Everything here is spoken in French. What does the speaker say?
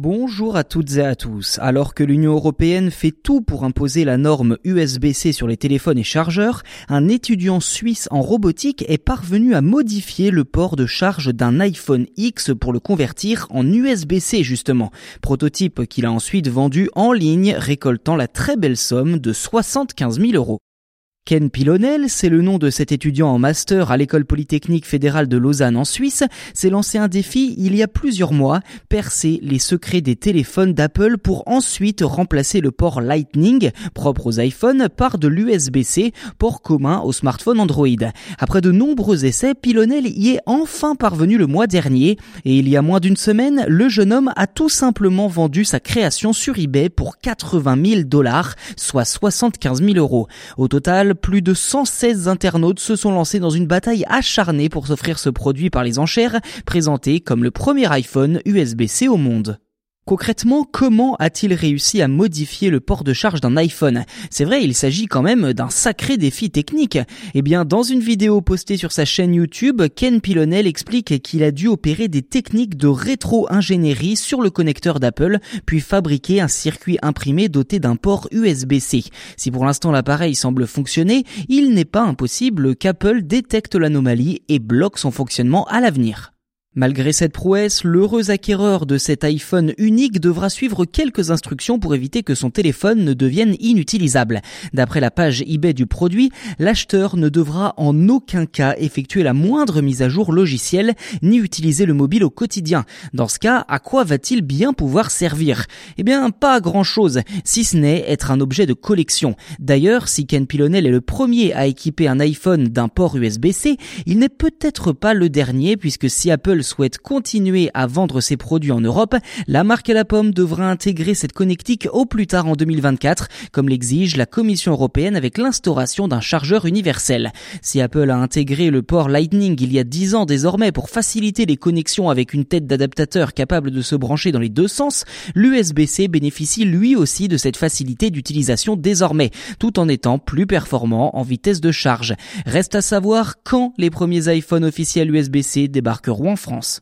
Bonjour à toutes et à tous. Alors que l'Union européenne fait tout pour imposer la norme USB-C sur les téléphones et chargeurs, un étudiant suisse en robotique est parvenu à modifier le port de charge d'un iPhone X pour le convertir en USB-C justement. Prototype qu'il a ensuite vendu en ligne, récoltant la très belle somme de 75 000 euros. Ken Pilonel, c'est le nom de cet étudiant en master à l'école polytechnique fédérale de Lausanne en Suisse, s'est lancé un défi il y a plusieurs mois, percer les secrets des téléphones d'Apple pour ensuite remplacer le port Lightning, propre aux iPhones, par de l'USB-C, port commun aux smartphones Android. Après de nombreux essais, Pilonel y est enfin parvenu le mois dernier, et il y a moins d'une semaine, le jeune homme a tout simplement vendu sa création sur eBay pour 80 000 dollars, soit 75 000 euros. Au total, plus de 116 internautes se sont lancés dans une bataille acharnée pour s'offrir ce produit par les enchères, présenté comme le premier iPhone USB-C au monde. Concrètement, comment a-t-il réussi à modifier le port de charge d'un iPhone? C'est vrai, il s'agit quand même d'un sacré défi technique. Eh bien, dans une vidéo postée sur sa chaîne YouTube, Ken Pilonel explique qu'il a dû opérer des techniques de rétro-ingénierie sur le connecteur d'Apple, puis fabriquer un circuit imprimé doté d'un port USB-C. Si pour l'instant l'appareil semble fonctionner, il n'est pas impossible qu'Apple détecte l'anomalie et bloque son fonctionnement à l'avenir. Malgré cette prouesse, l'heureux acquéreur de cet iPhone unique devra suivre quelques instructions pour éviter que son téléphone ne devienne inutilisable. D'après la page eBay du produit, l'acheteur ne devra en aucun cas effectuer la moindre mise à jour logicielle ni utiliser le mobile au quotidien. Dans ce cas, à quoi va-t-il bien pouvoir servir? Eh bien, pas à grand chose, si ce n'est être un objet de collection. D'ailleurs, si Ken Pilonel est le premier à équiper un iPhone d'un port USB-C, il n'est peut-être pas le dernier puisque si Apple souhaite continuer à vendre ses produits en Europe, la marque à la pomme devra intégrer cette connectique au plus tard en 2024, comme l'exige la Commission européenne avec l'instauration d'un chargeur universel. Si Apple a intégré le port Lightning il y a 10 ans désormais pour faciliter les connexions avec une tête d'adaptateur capable de se brancher dans les deux sens, l'USB-C bénéficie lui aussi de cette facilité d'utilisation désormais, tout en étant plus performant en vitesse de charge. Reste à savoir quand les premiers iPhones officiels USB-C débarqueront en France.